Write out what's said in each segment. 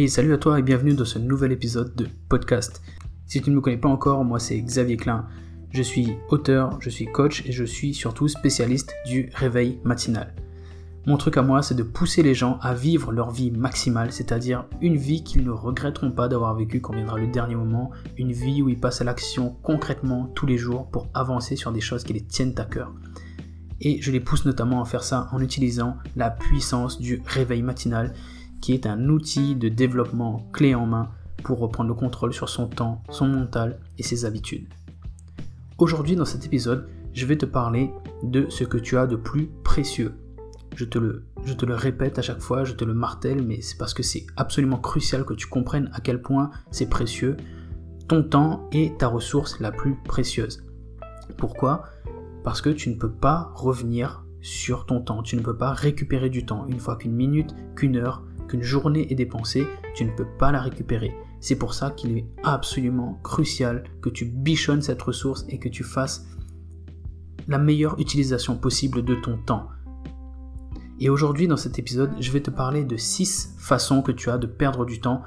Et salut à toi et bienvenue dans ce nouvel épisode de podcast. Si tu ne me connais pas encore, moi c'est Xavier Klein. Je suis auteur, je suis coach et je suis surtout spécialiste du réveil matinal. Mon truc à moi, c'est de pousser les gens à vivre leur vie maximale, c'est-à-dire une vie qu'ils ne regretteront pas d'avoir vécue quand viendra le dernier moment, une vie où ils passent à l'action concrètement tous les jours pour avancer sur des choses qui les tiennent à cœur. Et je les pousse notamment à faire ça en utilisant la puissance du réveil matinal qui est un outil de développement clé en main pour reprendre le contrôle sur son temps, son mental et ses habitudes. Aujourd'hui dans cet épisode, je vais te parler de ce que tu as de plus précieux. Je te le, je te le répète à chaque fois, je te le martèle, mais c'est parce que c'est absolument crucial que tu comprennes à quel point c'est précieux. Ton temps est ta ressource la plus précieuse. Pourquoi? Parce que tu ne peux pas revenir sur ton temps, tu ne peux pas récupérer du temps. Une fois qu'une minute, qu'une heure, qu'une journée est dépensée, tu ne peux pas la récupérer. C'est pour ça qu'il est absolument crucial que tu bichonnes cette ressource et que tu fasses la meilleure utilisation possible de ton temps. Et aujourd'hui, dans cet épisode, je vais te parler de 6 façons que tu as de perdre du temps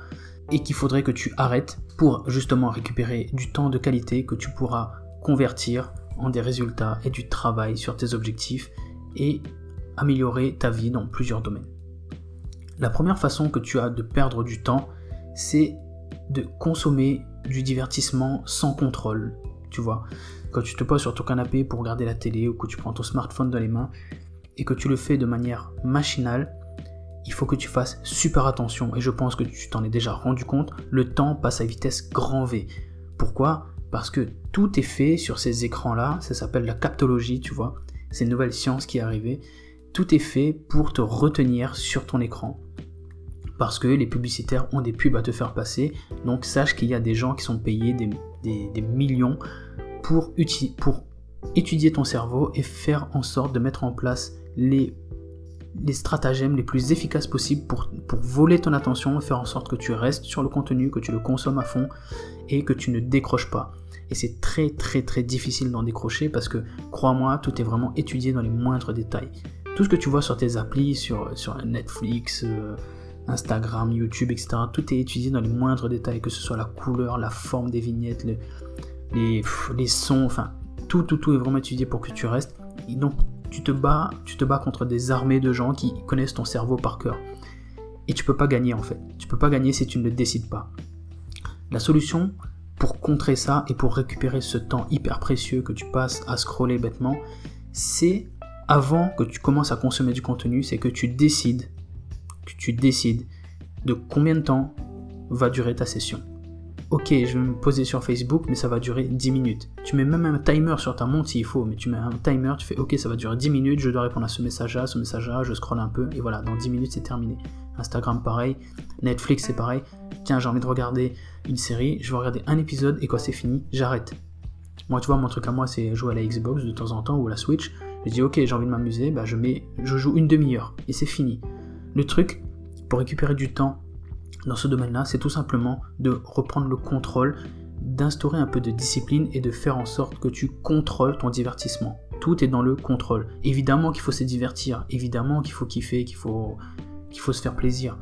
et qu'il faudrait que tu arrêtes pour justement récupérer du temps de qualité que tu pourras convertir en des résultats et du travail sur tes objectifs et améliorer ta vie dans plusieurs domaines. La première façon que tu as de perdre du temps, c'est de consommer du divertissement sans contrôle. Tu vois, quand tu te poses sur ton canapé pour regarder la télé ou que tu prends ton smartphone dans les mains et que tu le fais de manière machinale, il faut que tu fasses super attention. Et je pense que tu t'en es déjà rendu compte, le temps passe à vitesse grand V. Pourquoi? Parce que tout est fait sur ces écrans-là, ça s'appelle la captologie, tu vois. C'est une nouvelle science qui est arrivée. Tout est fait pour te retenir sur ton écran parce que les publicitaires ont des pubs à te faire passer. Donc sache qu'il y a des gens qui sont payés des, millions pour, étudier ton cerveau et faire en sorte de mettre en place les, stratagèmes les plus efficaces possibles pour, pour voler ton attention faire en sorte que tu restes sur le contenu, que tu le consommes à fond et que tu ne décroches pas. Et c'est très très très difficile d'en décrocher parce que crois-moi, tout est vraiment étudié dans les moindres détails. Tout ce que tu vois sur tes applis, sur, sur Netflix, euh, Instagram, YouTube, etc. Tout est étudié dans les moindres détails, que ce soit la couleur, la forme des vignettes, les, les sons, enfin tout, tout, tout est vraiment étudié pour que tu restes. Et donc tu te bats, tu te bats contre des armées de gens qui connaissent ton cerveau par cœur. Et tu peux pas gagner en fait. Tu peux pas gagner si tu ne le décides pas. La solution pour contrer ça et pour récupérer ce temps hyper précieux que tu passes à scroller bêtement, c'est avant que tu commences à consommer du contenu, c'est que tu décides que tu décides de combien de temps va durer ta session. Ok, je vais me poser sur Facebook, mais ça va durer 10 minutes. Tu mets même un timer sur ta montre s'il faut, mais tu mets un timer, tu fais ok, ça va durer 10 minutes, je dois répondre à ce message-là, ce message-là, je scrolle un peu, et voilà, dans 10 minutes c'est terminé. Instagram pareil, Netflix c'est pareil. Tiens, j'ai envie de regarder une série, je vais regarder un épisode, et quand c'est fini, j'arrête. Moi, tu vois, mon truc à moi, c'est jouer à la Xbox de temps en temps ou à la Switch. Je dis ok, j'ai envie de m'amuser, bah je mets, je joue une demi-heure, et c'est fini. Le truc, pour récupérer du temps dans ce domaine-là, c'est tout simplement de reprendre le contrôle, d'instaurer un peu de discipline et de faire en sorte que tu contrôles ton divertissement. Tout est dans le contrôle. Évidemment qu'il faut se divertir, évidemment qu'il faut kiffer, qu'il faut, se faire plaisir.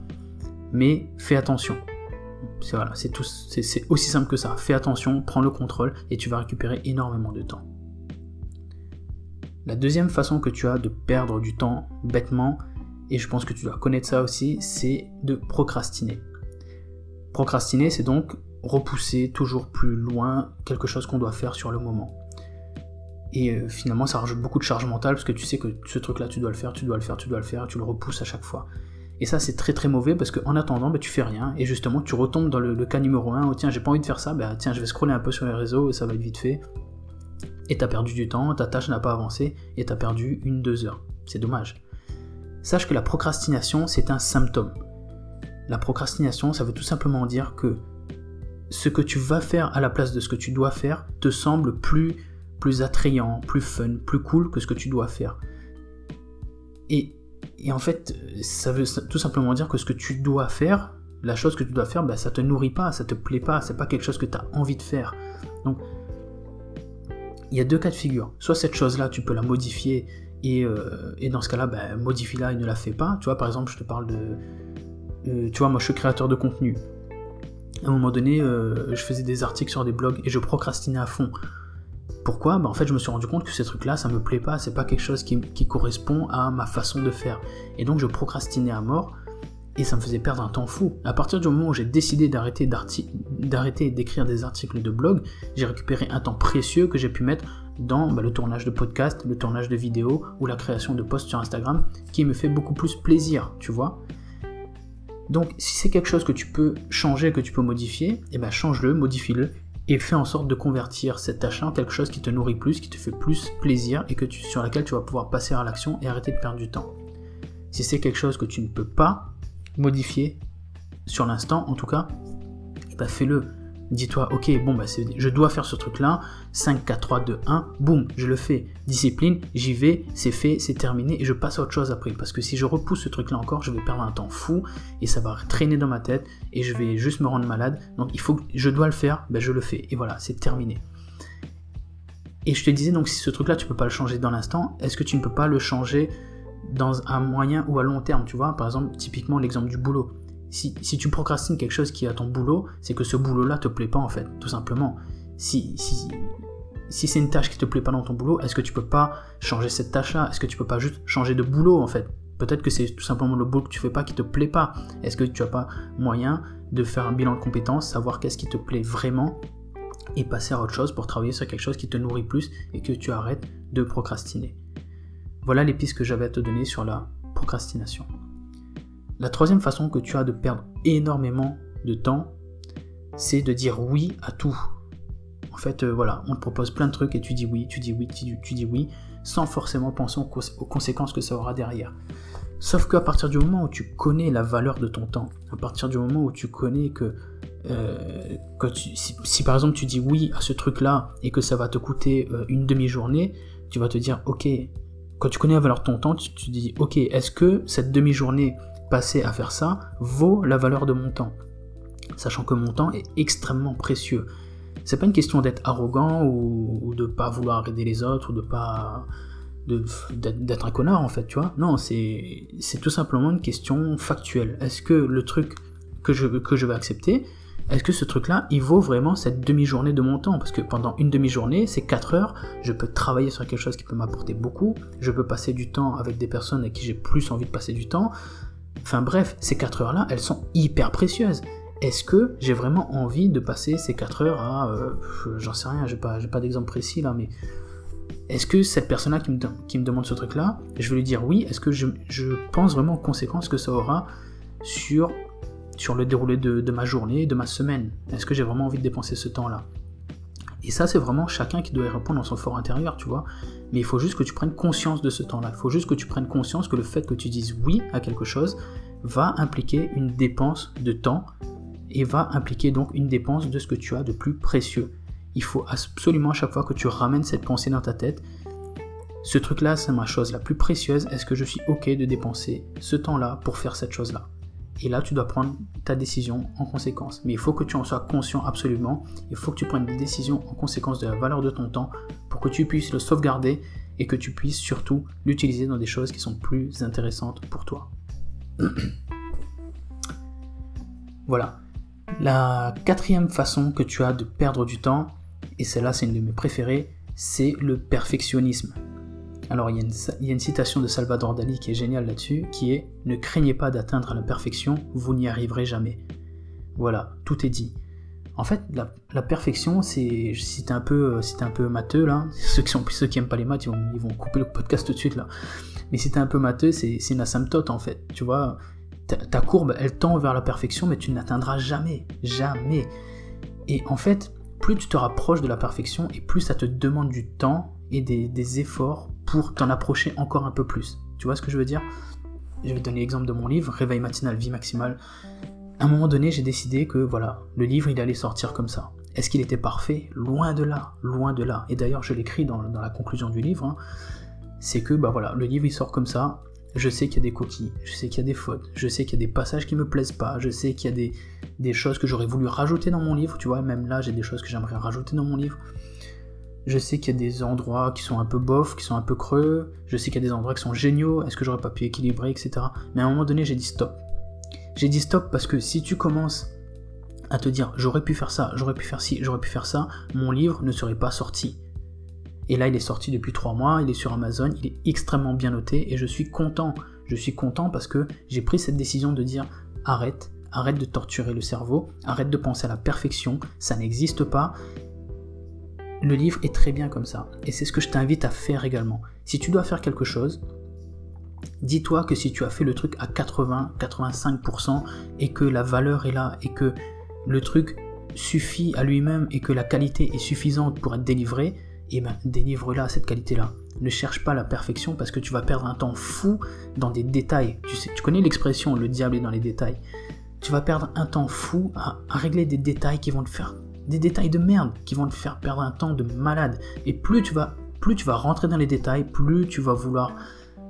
Mais fais attention. C'est voilà, c'est aussi simple que ça. Fais attention, prends le contrôle et tu vas récupérer énormément de temps. La deuxième façon que tu as de perdre du temps bêtement, et je pense que tu dois connaître ça aussi, c'est de procrastiner. Procrastiner, c'est donc repousser toujours plus loin quelque chose qu'on doit faire sur le moment. Et euh, finalement, ça rajoute beaucoup de charge mentale parce que tu sais que ce truc-là, tu dois le faire, tu dois le faire, tu dois le faire, tu le repousses à chaque fois. Et ça, c'est très très mauvais parce qu'en attendant, bah, tu fais rien et justement, tu retombes dans le, cas numéro 1 oh, tiens, j'ai pas envie de faire ça, bah tiens, je vais scroller un peu sur les réseaux et ça va être vite fait. Et t'as perdu du temps, ta tâche n'a pas avancé et t'as perdu une, deux heures. C'est dommage sache que la procrastination, c'est un symptôme. La procrastination, ça veut tout simplement dire que ce que tu vas faire à la place de ce que tu dois faire te semble plus, plus attrayant, plus fun, plus cool que ce que tu dois faire. Et, en fait, ça veut tout simplement dire que ce que tu dois faire, la chose que tu dois faire, bah, ça te nourrit pas, ça te plaît pas, c'est pas quelque chose que tu as envie de faire. Donc, il y a deux cas de figure. Soit cette chose-là, tu peux la modifier euh, et, dans ce cas-là, ben, modifie-la et ne la fais pas. Tu vois, par exemple, je te parle de tu vois, moi je suis créateur de contenu. À un moment donné, je faisais des articles sur des blogs et je procrastinais à fond. Pourquoi? Bah, En fait, je me suis rendu compte que ces trucs-là, ça me plaît pas, c'est pas quelque chose qui, qui, correspond à ma façon de faire. Et donc, je procrastinais à mort et ça me faisait perdre un temps fou. À partir du moment où j'ai décidé d'arrêter d'écrire des articles de blog, j'ai récupéré un temps précieux que j'ai pu mettre dans bah, le tournage de podcast, le tournage de vidéos ou la création de posts sur Instagram qui me fait beaucoup plus plaisir, tu vois. Donc si c'est quelque chose que tu peux changer, que tu peux modifier, eh ben change-le, modifie-le et fais en sorte de convertir cette tâche en quelque chose qui te nourrit plus, qui te fait plus plaisir et que sur laquelle tu vas pouvoir passer à l'action et arrêter de perdre du temps. Si c'est quelque chose que tu ne peux pas modifier sur l'instant, en tout cas, ben fais-le. Dis-toi, ok, bon, bah, je dois faire ce truc-là, 5, 4, 3, 2, 1, boum, je le fais. Discipline, j'y vais, c'est fait, c'est terminé, et je passe à autre chose après. Parce que si je repousse ce truc-là encore, je vais perdre un temps fou, et ça va traîner dans ma tête, et je vais juste me rendre malade. Donc il faut je dois le faire, ben, je le fais. Et voilà, c'est terminé. Et je te disais, donc si ce truc-là, tu peux pas le changer dans l'instant, est-ce que tu ne peux pas le changer dans un moyen ou à long terme, tu vois, par exemple, typiquement l'exemple du boulot. Si, tu procrastines quelque chose qui est à ton boulot, c'est que ce boulot-là te plaît pas en fait, tout simplement. Si, si, si c'est une tâche qui te plaît pas dans ton boulot, est-ce que tu peux pas changer cette tâche-là? Est-ce que tu peux pas juste changer de boulot en fait? Peut-être que c'est tout simplement le boulot que tu fais pas qui te plaît pas. Est-ce que tu as pas moyen de faire un bilan de compétences, savoir qu'est-ce qui te plaît vraiment et passer à autre chose pour travailler sur quelque chose qui te nourrit plus et que tu arrêtes de procrastiner? Voilà les pistes que j'avais à te donner sur la procrastination. La troisième façon que tu as de perdre énormément de temps, c'est de dire oui à tout. En fait, euh, voilà, on te propose plein de trucs et tu dis oui, tu dis oui, tu, dis oui, sans forcément penser aux, conséquences que ça aura derrière. Sauf qu'à partir du moment où tu connais la valeur de ton temps, à partir du moment où tu connais que, euh, si, par exemple tu dis oui à ce truc-là et que ça va te coûter euh, une demi-journée, tu vas te dire ok, quand tu connais la valeur de ton temps, tu te dis, ok, est-ce que cette demi-journée passée à faire ça vaut la valeur de mon temps? Sachant que mon temps est extrêmement précieux. C'est pas une question d'être arrogant ou, de pas vouloir aider les autres ou de pas d'être un connard en fait, tu vois. Non, c'est tout simplement une question factuelle. Est-ce que le truc que je, que je vais accepter, est-ce que ce truc-là, il vaut vraiment cette demi-journée de mon temps? Parce que pendant une demi-journée, c'est 4 heures, je peux travailler sur quelque chose qui peut m'apporter beaucoup, je peux passer du temps avec des personnes avec qui j'ai plus envie de passer du temps. Enfin bref, ces 4 heures-là, elles sont hyper précieuses. Est-ce que j'ai vraiment envie de passer ces 4 heures à... Euh, j'en sais rien, j'ai pas, pas d'exemple précis là, mais... Est-ce que cette personne-là qui me, qui me demande ce truc-là, je vais lui dire oui, est-ce que je, je pense vraiment aux conséquences que ça aura sur sur le déroulé de, ma journée, de ma semaine. Est-ce que j'ai vraiment envie de dépenser ce temps-là? Et ça, c'est vraiment chacun qui doit y répondre dans son fort intérieur, tu vois. Mais il faut juste que tu prennes conscience de ce temps-là. Il faut juste que tu prennes conscience que le fait que tu dises oui à quelque chose va impliquer une dépense de temps et va impliquer donc une dépense de ce que tu as de plus précieux. Il faut absolument à chaque fois que tu ramènes cette pensée dans ta tête, ce truc-là, c'est ma chose la plus précieuse. Est-ce que je suis OK de dépenser ce temps-là pour faire cette chose-là? Et là, tu dois prendre ta décision en conséquence. Mais il faut que tu en sois conscient absolument. Il faut que tu prennes une décision en conséquence de la valeur de ton temps pour que tu puisses le sauvegarder et que tu puisses surtout l'utiliser dans des choses qui sont plus intéressantes pour toi. voilà. La quatrième façon que tu as de perdre du temps, et celle-là c'est une de mes préférées, c'est le perfectionnisme. Alors il y, a une, citation de Salvador Dali qui est géniale là-dessus, qui est Ne craignez pas d'atteindre la perfection, vous n'y arriverez jamais. Voilà, tout est dit. En fait, la, perfection, c'est, si t'es un peu, si un peu matheux là, ceux qui sont, ceux qui aiment pas les maths, ils vont, couper le podcast tout de suite là. Mais si t'es un peu matheux, c'est, une asymptote en fait. Tu vois, ta, courbe, elle tend vers la perfection, mais tu ne l'atteindras jamais, jamais. Et en fait, plus tu te rapproches de la perfection et plus ça te demande du temps et des, efforts pour t'en approcher encore un peu plus. Tu vois ce que je veux dire? Je vais donner l'exemple de mon livre, Réveil matinal, vie maximale. À un moment donné, j'ai décidé que voilà, le livre, il allait sortir comme ça. Est-ce qu'il était parfait? Loin de là, loin de là. Et d'ailleurs, je l'écris dans, la conclusion du livre. Hein. c'est que bah voilà, le livre il sort comme ça. Je sais qu'il y a des coquilles, je sais qu'il y a des fautes, je sais qu'il y a des passages qui me plaisent pas, je sais qu'il y a des, des choses que j'aurais voulu rajouter dans mon livre, tu vois, même là j'ai des choses que j'aimerais rajouter dans mon livre. Je sais qu'il y a des endroits qui sont un peu bof, qui sont un peu creux. Je sais qu'il y a des endroits qui sont géniaux. Est-ce que j'aurais pas pu équilibrer, etc. Mais à un moment donné, j'ai dit stop. J'ai dit stop parce que si tu commences à te dire j'aurais pu faire ça, j'aurais pu faire ci, j'aurais pu faire ça, mon livre ne serait pas sorti. Et là, il est sorti depuis trois mois, il est sur Amazon, il est extrêmement bien noté et je suis content. Je suis content parce que j'ai pris cette décision de dire arrête, arrête de torturer le cerveau, arrête de penser à la perfection, ça n'existe pas. Le livre est très bien comme ça et c'est ce que je t'invite à faire également. Si tu dois faire quelque chose, dis-toi que si tu as fait le truc à 80-85% et que la valeur est là et que le truc suffit à lui-même et que la qualité est suffisante pour être délivrée, eh ben délivre-la cette qualité-là. Ne cherche pas la perfection parce que tu vas perdre un temps fou dans des détails. Tu, sais, tu connais l'expression le diable est dans les détails. Tu vas perdre un temps fou à, régler des détails qui vont te faire des détails de merde qui vont te faire perdre un temps de malade. Et plus tu vas plus tu vas rentrer dans les détails, plus tu vas vouloir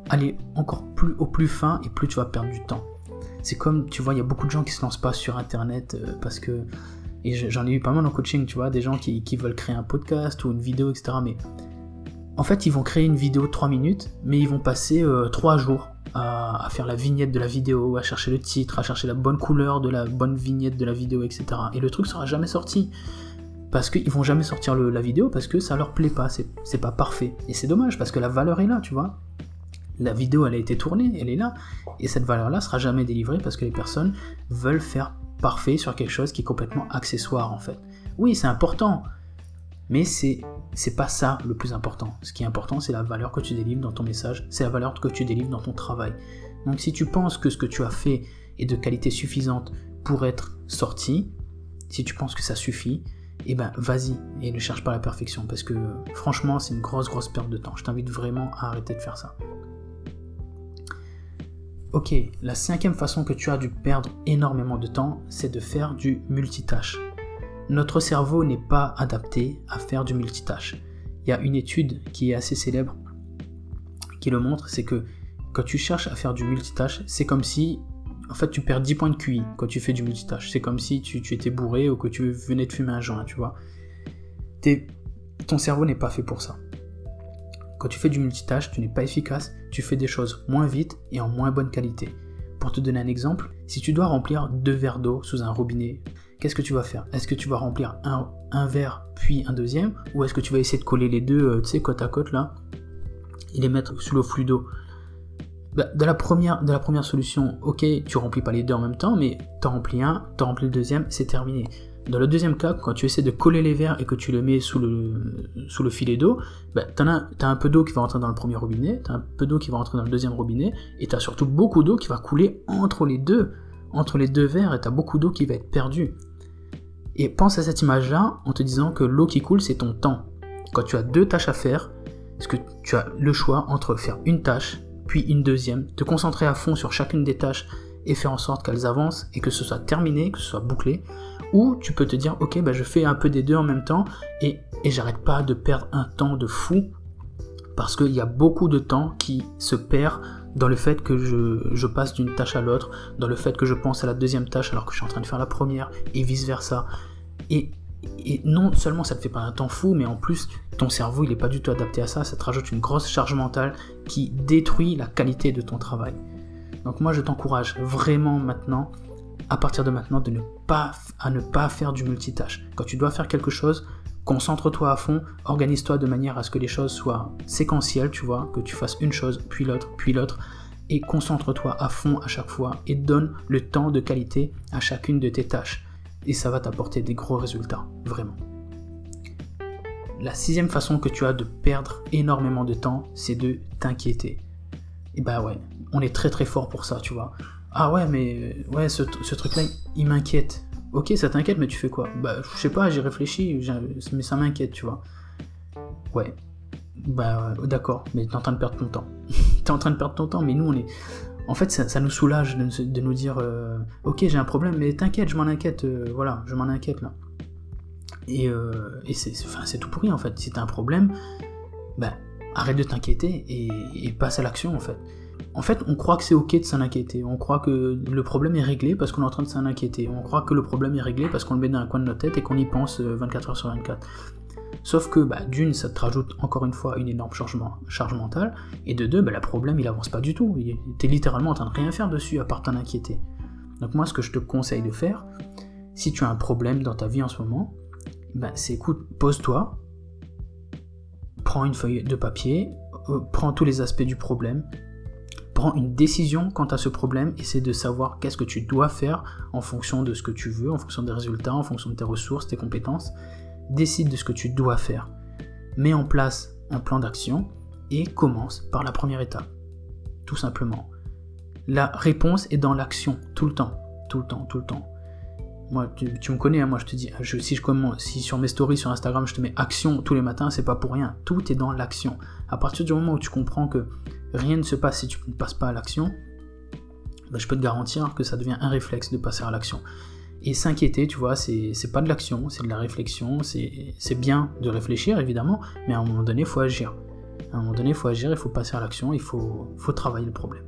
aller encore plus au plus fin et plus tu vas perdre du temps. C'est comme, tu vois, il y a beaucoup de gens qui se lancent pas sur Internet euh, parce que, et j'en ai eu pas mal en coaching, tu vois, des gens qui, veulent créer un podcast ou une vidéo, etc. Mais en fait, ils vont créer une vidéo de 3 minutes, mais ils vont passer 3 euh, jours à, faire la vignette de la vidéo, à chercher le titre, à chercher la bonne couleur de la bonne vignette de la vidéo, etc. Et le truc sera jamais sorti. Parce qu'ils vont jamais sortir la vidéo parce que ça leur plaît pas, c'est pas parfait. Et c'est dommage parce que la valeur est là, tu vois la vidéo elle a été tournée, elle est là, et cette valeur-là sera jamais délivrée parce que les personnes veulent faire parfait sur quelque chose qui est complètement accessoire en fait. Oui, c'est important, mais c'est c'est pas ça le plus important. Ce qui est important, c'est la valeur que tu délivres dans ton message, c'est la valeur que tu délivres dans ton travail. Donc si tu penses que ce que tu as fait est de qualité suffisante pour être sorti, si tu penses que ça suffit, eh ben vas-y et ne cherche pas la perfection parce que franchement c'est une grosse grosse perte de temps. Je t'invite vraiment à arrêter de faire ça. Ok, la cinquième façon que tu as dû perdre énormément de temps, c'est de faire du multitâche. Notre cerveau n'est pas adapté à faire du multitâche. Il y a une étude qui est assez célèbre qui le montre, c'est que quand tu cherches à faire du multitâche, c'est comme si en fait tu perds 10 points de QI quand tu fais du multitâche. C'est comme si tu, étais bourré ou que tu venais de fumer un joint, tu vois. ton cerveau n'est pas fait pour ça. Quand tu fais du multitâche, tu n'es pas efficace, tu fais des choses moins vite et en moins bonne qualité. Pour te donner un exemple, si tu dois remplir deux verres d'eau sous un robinet, qu'est-ce que tu vas faire? Est-ce que tu vas remplir un, verre puis un deuxième? Ou est-ce que tu vas essayer de coller les deux, euh, tu sais, côte à côte là, et les mettre sous le flux d'eau? Bah, de, la première, la première solution, ok, tu remplis pas les deux en même temps, mais t'en remplis un, t'en remplis le deuxième, c'est terminé. Dans le deuxième cas, quand tu essaies de coller les verres et que tu le mets sous le, sous le filet d'eau, bah, tu as, un peu d'eau qui va rentrer dans le premier robinet, tu as un peu d'eau qui va rentrer dans le deuxième robinet, et tu as surtout beaucoup d'eau qui va couler entre les deux, entre les deux verres, et tu as beaucoup d'eau qui va être perdue. Et pense à cette image-là en te disant que l'eau qui coule, c'est ton temps. Quand tu as deux tâches à faire, est-ce que tu as le choix entre faire une tâche, puis une deuxième, te concentrer à fond sur chacune des tâches et faire en sorte qu'elles avancent et que ce soit terminé, que ce soit bouclé, ou tu peux te dire, ok, bah, je fais un peu des deux en même temps et, et j'arrête pas de perdre un temps de fou parce qu'il y a beaucoup de temps qui se perd dans le fait que je, passe d'une tâche à l'autre, dans le fait que je pense à la deuxième tâche alors que je suis en train de faire la première et vice versa. Et, non seulement ça te fait pas un temps fou, mais en plus ton cerveau il est pas du tout adapté à ça, ça te rajoute une grosse charge mentale qui détruit la qualité de ton travail. Donc moi je t'encourage vraiment maintenant à partir de maintenant de ne pas, à ne pas faire du multitâche. Quand tu dois faire quelque chose, concentre-toi à fond, organise-toi de manière à ce que les choses soient séquentielles, tu vois, que tu fasses une chose, puis l'autre, puis l'autre, et concentre-toi à fond à chaque fois et donne le temps de qualité à chacune de tes tâches. Et ça va t'apporter des gros résultats, vraiment. La sixième façon que tu as de perdre énormément de temps, c'est de t'inquiéter. Et bah ouais, on est très très fort pour ça, tu vois. Ah ouais, mais ouais, ce, truc-là, il m'inquiète. Ok, ça t'inquiète, mais tu fais quoi? Bah, je sais pas, j'ai réfléchi, mais ça m'inquiète, tu vois. Ouais. Bah, d'accord, mais t'es en train de perdre ton temps. t'es en train de perdre ton temps, mais nous, on est. En fait, ça, nous soulage de, nous dire euh, Ok, j'ai un problème, mais t'inquiète, je m'en inquiète, euh, voilà, je m'en inquiète là. Et, euh, c'est tout pourri en fait. Si t'as un problème, bah, arrête de t'inquiéter et, et passe à l'action en fait en fait, on croit que c'est ok de s'en inquiéter. On croit que le problème est réglé parce qu'on est en train de s'en inquiéter. On croit que le problème est réglé parce qu'on le met dans un coin de notre tête et qu'on y pense 24 euh, heures sur 24. Sauf que, bah, d'une, ça te rajoute encore une fois une énorme charge mentale, et de deux, bah, le problème il avance pas du tout. T'es littéralement en train de rien faire dessus à part t'en inquiéter. Donc moi, ce que je te conseille de faire, si tu as un problème dans ta vie en ce moment, ben, c'est écoute, pose-toi, prends une feuille de papier, euh, prends tous les aspects du problème, prends une décision quant à ce problème, essaie de savoir qu'est-ce que tu dois faire en fonction de ce que tu veux, en fonction des résultats, en fonction de tes ressources, tes compétences. Décide de ce que tu dois faire. Mets en place un plan d'action et commence par la première étape. Tout simplement. La réponse est dans l'action, tout le temps, tout le temps, tout le temps. Moi, tu, me connais, hein, moi je te dis, si je commence, si sur mes stories sur Instagram je te mets action tous les matins, c'est pas pour rien. Tout est dans l'action. À partir du moment où tu comprends que rien ne se passe si tu ne passes pas à l'action, bah, je peux te garantir que ça devient un réflexe de passer à l'action. Et s'inquiéter, tu vois, c'est pas de l'action, c'est de la réflexion, c'est bien de réfléchir évidemment, mais à un moment donné, il faut agir. À un moment donné, il faut agir, il faut passer à l'action, il faut, faut travailler le problème.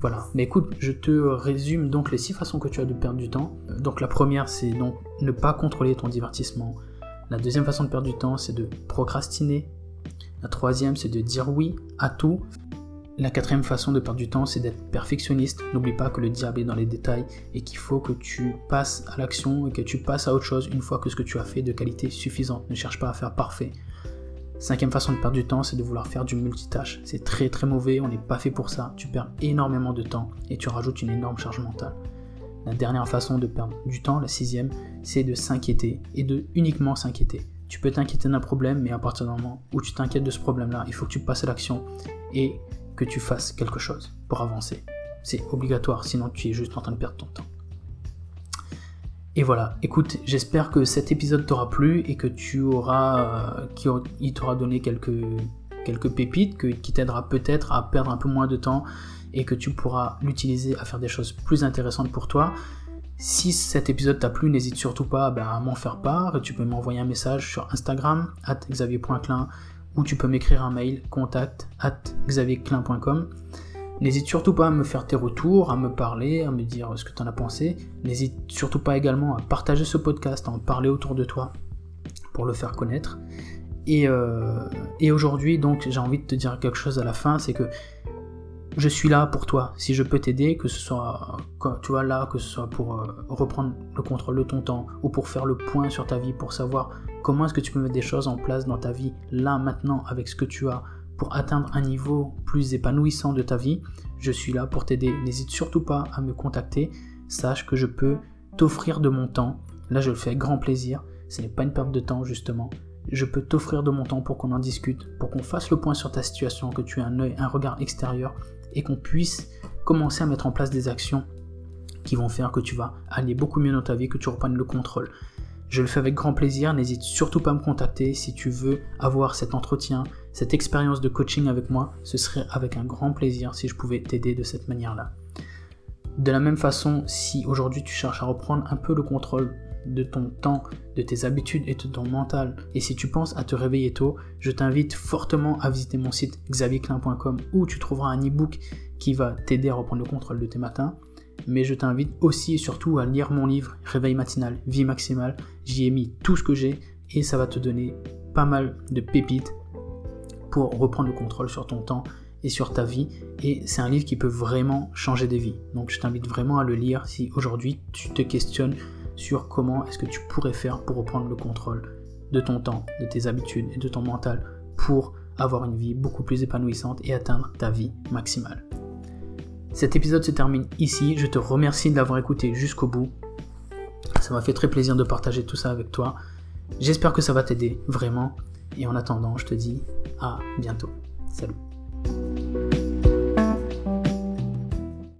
Voilà. Mais écoute, je te résume donc les six façons que tu as de perdre du temps. Donc la première, c'est donc ne pas contrôler ton divertissement. La deuxième façon de perdre du temps, c'est de procrastiner. La troisième, c'est de dire oui à tout. La quatrième façon de perdre du temps, c'est d'être perfectionniste. N'oublie pas que le diable est dans les détails et qu'il faut que tu passes à l'action et que tu passes à autre chose une fois que ce que tu as fait de qualité suffisante. Ne cherche pas à faire parfait. Cinquième façon de perdre du temps, c'est de vouloir faire du multitâche. C'est très très mauvais, on n'est pas fait pour ça. Tu perds énormément de temps et tu rajoutes une énorme charge mentale. La dernière façon de perdre du temps, la sixième, c'est de s'inquiéter et de uniquement s'inquiéter. Tu peux t'inquiéter d'un problème, mais à partir du moment où tu t'inquiètes de ce problème-là, il faut que tu passes à l'action et que tu fasses quelque chose pour avancer. C'est obligatoire, sinon tu es juste en train de perdre ton temps. Et voilà, écoute, j'espère que cet épisode t'aura plu et que tu auras, euh, qu'il t'aura donné quelques, quelques pépites, qui t'aidera peut-être à perdre un peu moins de temps et que tu pourras l'utiliser à faire des choses plus intéressantes pour toi. Si cet épisode t'a plu, n'hésite surtout pas ben, à m'en faire part. Tu peux m'envoyer un message sur Instagram, at xavier.clin, ou tu peux m'écrire un mail, contact at xavierclin.com. N'hésite surtout pas à me faire tes retours, à me parler, à me dire ce que tu en as pensé. N'hésite surtout pas également à partager ce podcast, à en parler autour de toi pour le faire connaître. Et, euh, et aujourd'hui, donc, j'ai envie de te dire quelque chose à la fin, c'est que je suis là pour toi. Si je peux t'aider, que ce soit, tu vois, là, que ce soit pour euh, reprendre le contrôle de ton temps ou pour faire le point sur ta vie, pour savoir comment est-ce que tu peux mettre des choses en place dans ta vie, là, maintenant, avec ce que tu as, pour atteindre un niveau plus épanouissant de ta vie, je suis là pour t'aider. N'hésite surtout pas à me contacter. Sache que je peux t'offrir de mon temps. Là, je le fais avec grand plaisir. Ce n'est pas une perte de temps, justement. Je peux t'offrir de mon temps pour qu'on en discute, pour qu'on fasse le point sur ta situation, que tu aies un œil, un regard extérieur et qu'on puisse commencer à mettre en place des actions qui vont faire que tu vas aller beaucoup mieux dans ta vie, que tu reprennes le contrôle. Je le fais avec grand plaisir, n'hésite surtout pas à me contacter si tu veux avoir cet entretien, cette expérience de coaching avec moi, ce serait avec un grand plaisir si je pouvais t'aider de cette manière-là. De la même façon, si aujourd'hui tu cherches à reprendre un peu le contrôle de ton temps, de tes habitudes et de ton mental, et si tu penses à te réveiller tôt, je t'invite fortement à visiter mon site xavierclin.com où tu trouveras un e-book qui va t'aider à reprendre le contrôle de tes matins mais je t'invite aussi et surtout à lire mon livre Réveil matinal, vie maximale. J'y ai mis tout ce que j'ai et ça va te donner pas mal de pépites pour reprendre le contrôle sur ton temps et sur ta vie. Et c'est un livre qui peut vraiment changer des vies. Donc je t'invite vraiment à le lire si aujourd'hui tu te questionnes sur comment est-ce que tu pourrais faire pour reprendre le contrôle de ton temps, de tes habitudes et de ton mental pour avoir une vie beaucoup plus épanouissante et atteindre ta vie maximale. Cet épisode se termine ici. Je te remercie de l'avoir écouté jusqu'au bout. Ça m'a fait très plaisir de partager tout ça avec toi. J'espère que ça va t'aider, vraiment. Et en attendant, je te dis à bientôt. Salut.